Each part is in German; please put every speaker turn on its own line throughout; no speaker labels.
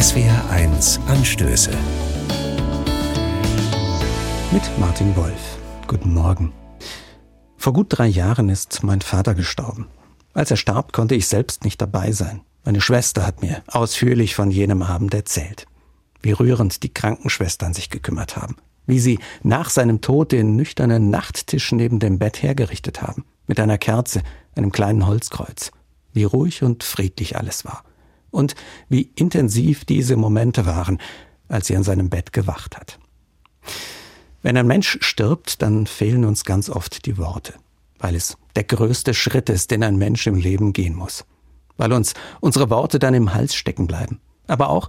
SWR1 Anstöße.
Mit Martin Wolf. Guten Morgen. Vor gut drei Jahren ist mein Vater gestorben. Als er starb, konnte ich selbst nicht dabei sein. Meine Schwester hat mir ausführlich von jenem Abend erzählt. Wie rührend die Krankenschwestern sich gekümmert haben. Wie sie nach seinem Tod den nüchternen Nachttisch neben dem Bett hergerichtet haben. Mit einer Kerze, einem kleinen Holzkreuz. Wie ruhig und friedlich alles war und wie intensiv diese Momente waren, als sie an seinem Bett gewacht hat. Wenn ein Mensch stirbt, dann fehlen uns ganz oft die Worte, weil es der größte Schritt ist, den ein Mensch im Leben gehen muss, weil uns unsere Worte dann im Hals stecken bleiben, aber auch,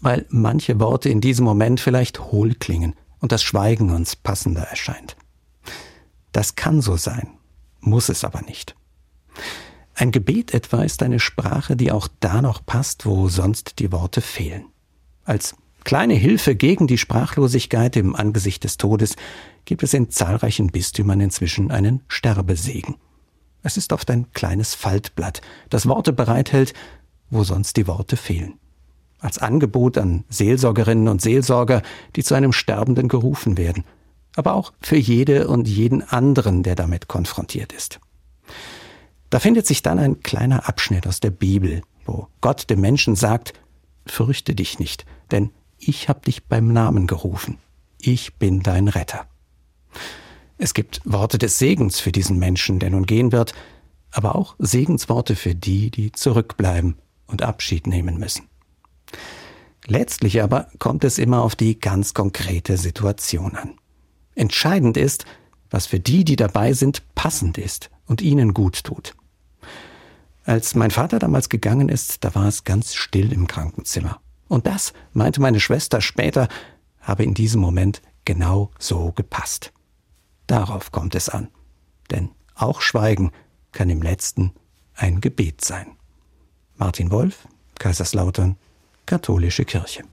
weil manche Worte in diesem Moment vielleicht hohl klingen und das Schweigen uns passender erscheint. Das kann so sein, muss es aber nicht. Ein Gebet etwa ist eine Sprache, die auch da noch passt, wo sonst die Worte fehlen. Als kleine Hilfe gegen die Sprachlosigkeit im Angesicht des Todes gibt es in zahlreichen Bistümern inzwischen einen Sterbesegen. Es ist oft ein kleines Faltblatt, das Worte bereithält, wo sonst die Worte fehlen. Als Angebot an Seelsorgerinnen und Seelsorger, die zu einem Sterbenden gerufen werden, aber auch für jede und jeden anderen, der damit konfrontiert ist. Da findet sich dann ein kleiner Abschnitt aus der Bibel, wo Gott dem Menschen sagt, fürchte dich nicht, denn ich habe dich beim Namen gerufen. Ich bin dein Retter. Es gibt Worte des Segens für diesen Menschen, der nun gehen wird, aber auch Segensworte für die, die zurückbleiben und Abschied nehmen müssen. Letztlich aber kommt es immer auf die ganz konkrete Situation an. Entscheidend ist, was für die, die dabei sind, passend ist und ihnen gut tut. Als mein Vater damals gegangen ist, da war es ganz still im Krankenzimmer. Und das, meinte meine Schwester später, habe in diesem Moment genau so gepasst. Darauf kommt es an. Denn auch Schweigen kann im letzten ein Gebet sein. Martin Wolf, Kaiserslautern, Katholische Kirche.